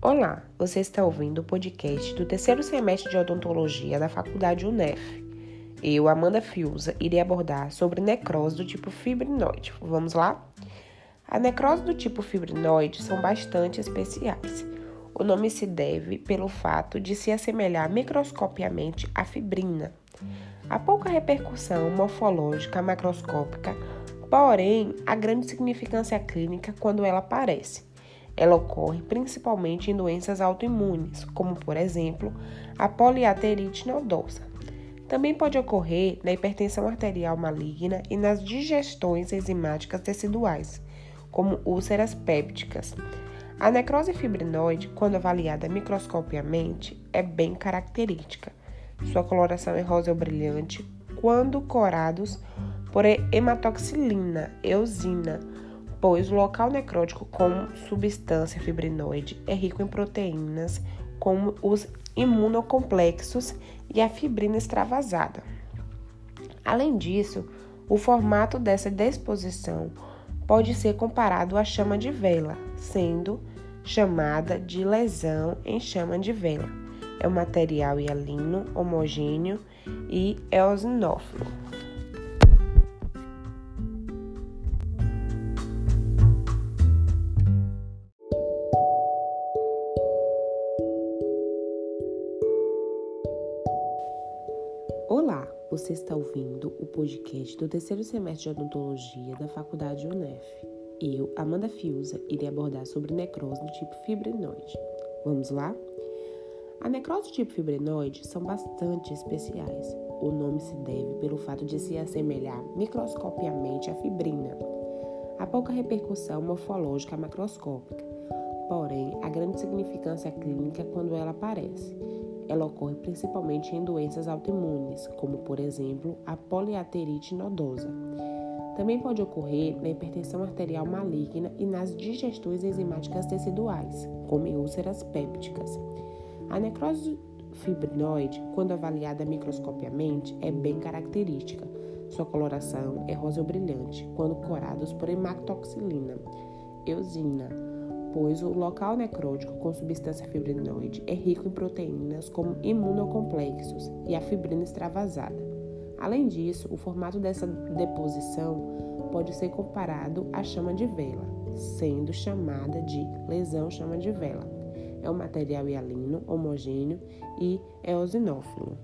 Olá, você está ouvindo o podcast do terceiro semestre de odontologia da Faculdade UNEF. Eu, Amanda Fiuza, irei abordar sobre necrose do tipo fibrinoide. Vamos lá? A necrose do tipo fibrinoide são bastante especiais. O nome se deve pelo fato de se assemelhar microscopiamente à fibrina. Há pouca repercussão morfológica macroscópica, porém há grande significância clínica quando ela aparece. Ela ocorre principalmente em doenças autoimunes, como por exemplo a poliaterite nodosa. Também pode ocorrer na hipertensão arterial maligna e nas digestões enzimáticas teciduais, como úlceras pépticas. A necrose fibrinoide, quando avaliada microscopiamente, é bem característica. Sua coloração é rosa ou brilhante quando corados por hematoxilina, eosina, pois o local necrótico com substância fibrinoide é rico em proteínas como os imunocomplexos e a fibrina extravasada. Além disso, o formato dessa disposição pode ser comparado à chama de vela, sendo chamada de lesão em chama de vela. É um material hialino, homogêneo e eosinófilo. Você está ouvindo o podcast do terceiro semestre de odontologia da Faculdade UNEF. Eu, Amanda Fiuza, irei abordar sobre necrose do tipo fibrinoide. Vamos lá? A necrose do tipo fibrinoide são bastante especiais. O nome se deve pelo fato de se assemelhar microscopiamente à fibrina. Há pouca repercussão morfológica macroscópica, porém há grande significância clínica quando ela aparece. Ela ocorre principalmente em doenças autoimunes, como por exemplo a poliaterite nodosa. Também pode ocorrer na hipertensão arterial maligna e nas digestões enzimáticas teciduais, como úlceras pépticas. A necrose fibrinoide, quando avaliada microscopiamente, é bem característica. Sua coloração é rosa ou brilhante, quando corados por hematoxilina, eosina, pois o local necrótico com substância fibrinoide é rico em proteínas como imunocomplexos e a fibrina extravasada. Além disso, o formato dessa deposição pode ser comparado à chama de vela, sendo chamada de lesão chama de vela. É um material hialino, homogêneo e eosinófilo.